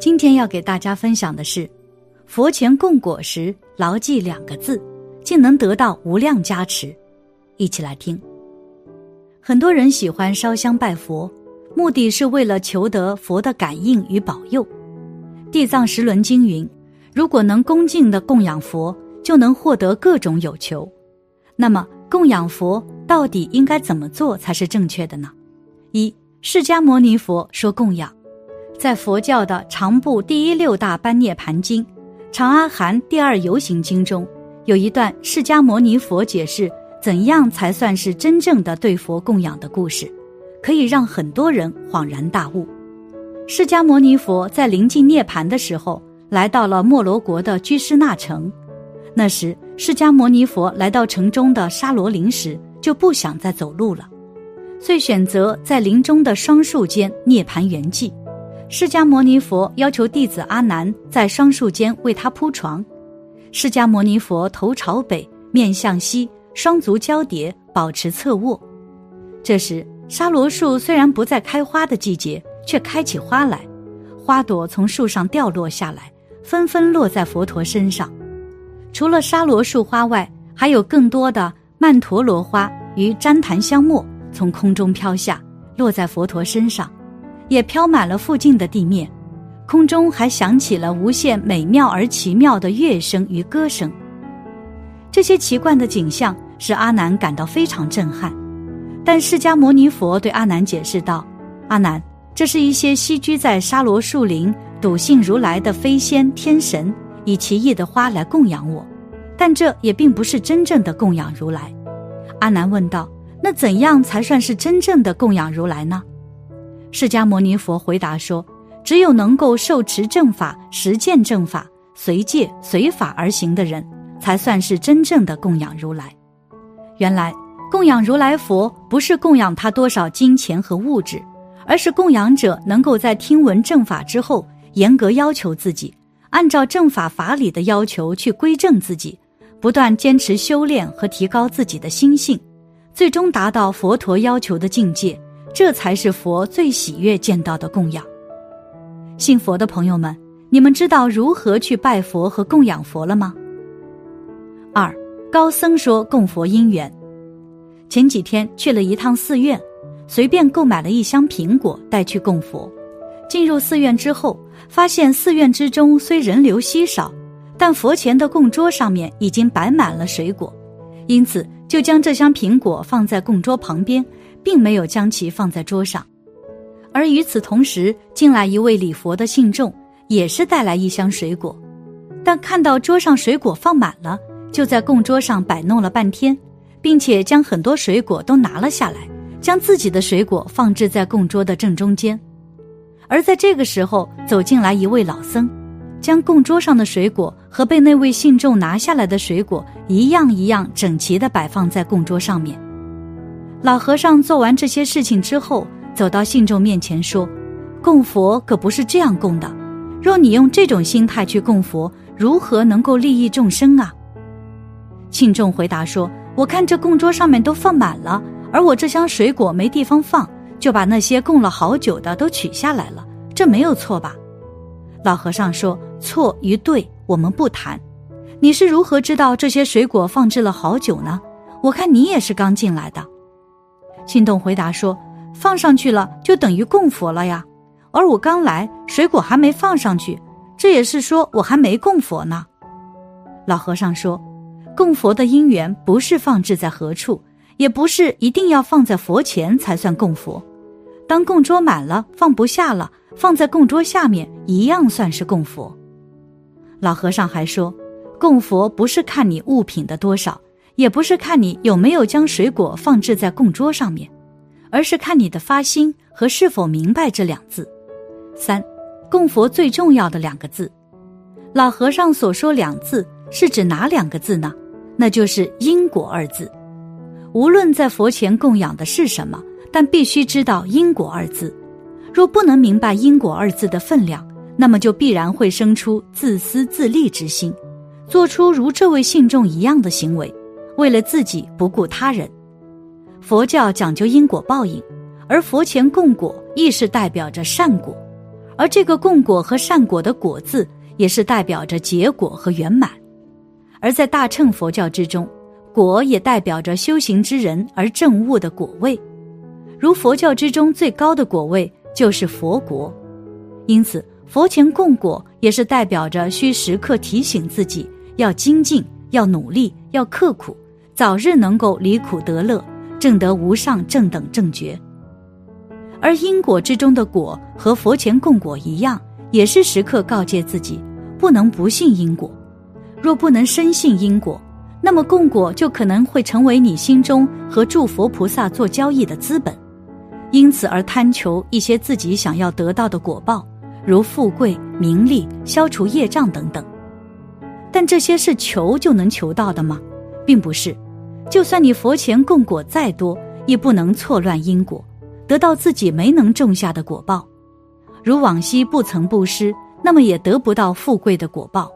今天要给大家分享的是，佛前供果时牢记两个字，竟能得到无量加持。一起来听。很多人喜欢烧香拜佛，目的是为了求得佛的感应与保佑。地藏十轮经云：如果能恭敬的供养佛，就能获得各种有求。那么，供养佛到底应该怎么做才是正确的呢？一，释迦牟尼佛说供养。在佛教的长部第一六大般涅盘经、长阿含第二游行经中，有一段释迦牟尼佛解释怎样才算是真正的对佛供养的故事，可以让很多人恍然大悟。释迦牟尼佛在临近涅盘的时候，来到了摩罗国的居士那城。那时，释迦牟尼佛来到城中的沙罗林时，就不想再走路了，遂选择在林中的双树间涅盘圆寂。释迦牟尼佛要求弟子阿难在双树间为他铺床。释迦牟尼佛头朝北，面向西，双足交叠，保持侧卧。这时，沙罗树虽然不在开花的季节，却开起花来，花朵从树上掉落下来，纷纷落在佛陀身上。除了沙罗树花外，还有更多的曼陀罗花与旃檀香末从空中飘下，落在佛陀身上。也飘满了附近的地面，空中还响起了无限美妙而奇妙的乐声与歌声。这些奇怪的景象使阿难感到非常震撼，但释迦牟尼佛对阿难解释道：“阿难，这是一些栖居在沙罗树林笃信如来的飞仙天神，以奇异的花来供养我，但这也并不是真正的供养如来。”阿难问道：“那怎样才算是真正的供养如来呢？”释迦牟尼佛回答说：“只有能够受持正法、实践正法、随戒随法而行的人，才算是真正的供养如来。原来，供养如来佛不是供养他多少金钱和物质，而是供养者能够在听闻正法之后，严格要求自己，按照正法法理的要求去归正自己，不断坚持修炼和提高自己的心性，最终达到佛陀要求的境界。”这才是佛最喜悦见到的供养。信佛的朋友们，你们知道如何去拜佛和供养佛了吗？二高僧说供佛因缘。前几天去了一趟寺院，随便购买了一箱苹果带去供佛。进入寺院之后，发现寺院之中虽人流稀少，但佛前的供桌上面已经摆满了水果，因此就将这箱苹果放在供桌旁边。并没有将其放在桌上，而与此同时进来一位礼佛的信众，也是带来一箱水果，但看到桌上水果放满了，就在供桌上摆弄了半天，并且将很多水果都拿了下来，将自己的水果放置在供桌的正中间。而在这个时候，走进来一位老僧，将供桌上的水果和被那位信众拿下来的水果一样一样整齐地摆放在供桌上面。老和尚做完这些事情之后，走到信众面前说：“供佛可不是这样供的。若你用这种心态去供佛，如何能够利益众生啊？”信众回答说：“我看这供桌上面都放满了，而我这箱水果没地方放，就把那些供了好久的都取下来了，这没有错吧？”老和尚说：“错与对，我们不谈。你是如何知道这些水果放置了好久呢？我看你也是刚进来的。”心动回答说：“放上去了就等于供佛了呀，而我刚来，水果还没放上去，这也是说我还没供佛呢。”老和尚说：“供佛的因缘不是放置在何处，也不是一定要放在佛前才算供佛。当供桌满了，放不下了，放在供桌下面一样算是供佛。”老和尚还说：“供佛不是看你物品的多少。”也不是看你有没有将水果放置在供桌上面，而是看你的发心和是否明白这两字。三，供佛最重要的两个字，老和尚所说两字是指哪两个字呢？那就是因果二字。无论在佛前供养的是什么，但必须知道因果二字。若不能明白因果二字的分量，那么就必然会生出自私自利之心，做出如这位信众一样的行为。为了自己不顾他人，佛教讲究因果报应，而佛前供果亦是代表着善果，而这个供果和善果的果字，也是代表着结果和圆满。而在大乘佛教之中，果也代表着修行之人而证悟的果位。如佛教之中最高的果位就是佛国，因此佛前供果也是代表着需时刻提醒自己要精进、要努力、要刻苦，早日能够离苦得乐，证得无上正等正觉。而因果之中的果和佛前供果一样，也是时刻告诫自己不能不信因果。若不能深信因果，那么供果就可能会成为你心中和诸佛菩萨做交易的资本。因此而贪求一些自己想要得到的果报，如富贵、名利、消除业障等等。但这些是求就能求到的吗？并不是。就算你佛前供果再多，也不能错乱因果，得到自己没能种下的果报。如往昔不曾布施，那么也得不到富贵的果报；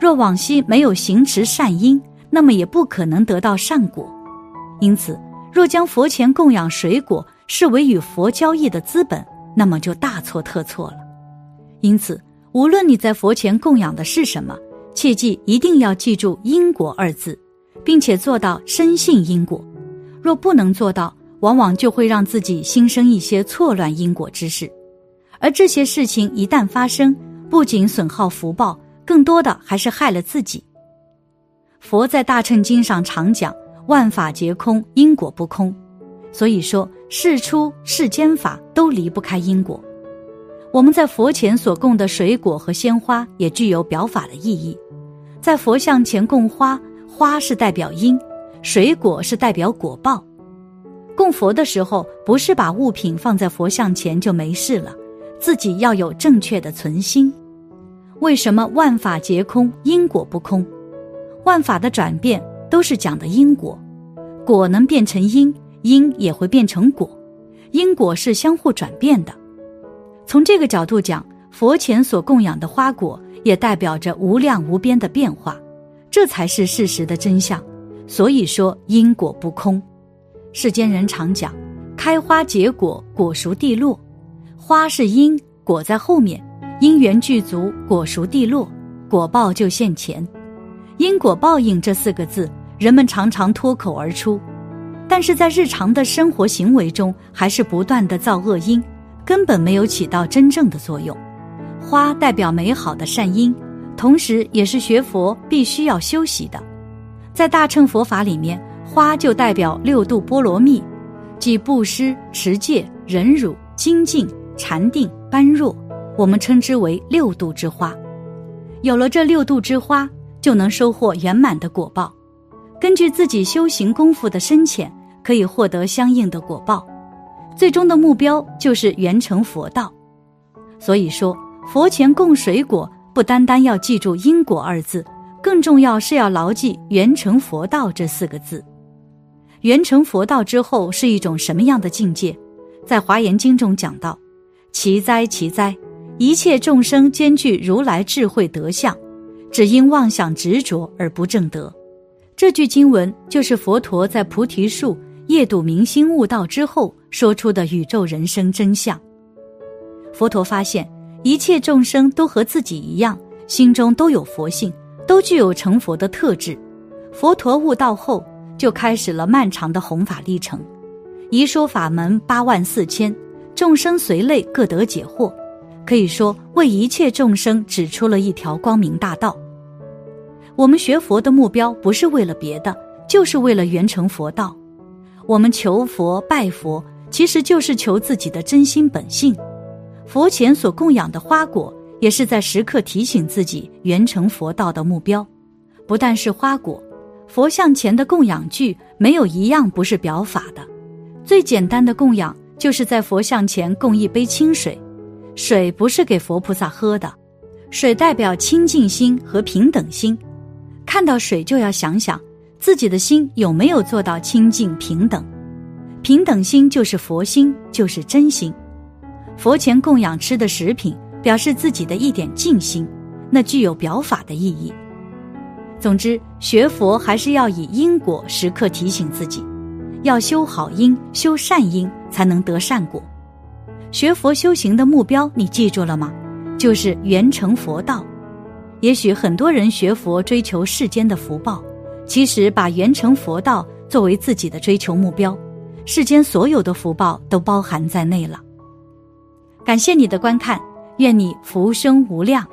若往昔没有行持善因，那么也不可能得到善果。因此，若将佛前供养水果，视为与佛交易的资本，那么就大错特错了。因此，无论你在佛前供养的是什么，切记一定要记住“因果”二字，并且做到深信因果。若不能做到，往往就会让自己心生一些错乱因果之事，而这些事情一旦发生，不仅损耗福报，更多的还是害了自己。佛在大乘经上常讲：“万法皆空，因果不空。”所以说。世出世间法都离不开因果，我们在佛前所供的水果和鲜花也具有表法的意义。在佛像前供花，花是代表因，水果是代表果报。供佛的时候，不是把物品放在佛像前就没事了，自己要有正确的存心。为什么万法皆空，因果不空？万法的转变都是讲的因果，果能变成因。因也会变成果，因果是相互转变的。从这个角度讲，佛前所供养的花果也代表着无量无边的变化，这才是事实的真相。所以说因果不空。世间人常讲，开花结果，果熟蒂落，花是因，果在后面，因缘具足，果熟蒂落，果报就现前。因果报应这四个字，人们常常脱口而出。但是在日常的生活行为中，还是不断的造恶因，根本没有起到真正的作用。花代表美好的善因，同时也是学佛必须要修习的。在大乘佛法里面，花就代表六度波罗蜜，即布施、持戒、忍辱、精进、禅定、般若，我们称之为六度之花。有了这六度之花，就能收获圆满的果报。根据自己修行功夫的深浅，可以获得相应的果报，最终的目标就是圆成佛道。所以说，佛前供水果，不单单要记住因果二字，更重要是要牢记圆成佛道这四个字。圆成佛道之后是一种什么样的境界？在华严经中讲到：“奇哉奇哉，一切众生兼具如来智慧德相，只因妄想执着而不正得。”这句经文就是佛陀在菩提树夜睹明心悟道之后说出的宇宙人生真相。佛陀发现一切众生都和自己一样，心中都有佛性，都具有成佛的特质。佛陀悟道后，就开始了漫长的弘法历程，一说法门八万四千，众生随类各得解惑，可以说为一切众生指出了一条光明大道。我们学佛的目标不是为了别的，就是为了圆成佛道。我们求佛拜佛，其实就是求自己的真心本性。佛前所供养的花果，也是在时刻提醒自己圆成佛道的目标。不但是花果，佛像前的供养具没有一样不是表法的。最简单的供养，就是在佛像前供一杯清水。水不是给佛菩萨喝的，水代表清净心和平等心。看到水就要想想自己的心有没有做到清净平等，平等心就是佛心，就是真心。佛前供养吃的食品，表示自己的一点静心，那具有表法的意义。总之，学佛还是要以因果时刻提醒自己，要修好因，修善因，才能得善果。学佛修行的目标你记住了吗？就是圆成佛道。也许很多人学佛追求世间的福报，其实把圆成佛道作为自己的追求目标，世间所有的福报都包含在内了。感谢你的观看愿你福生无量。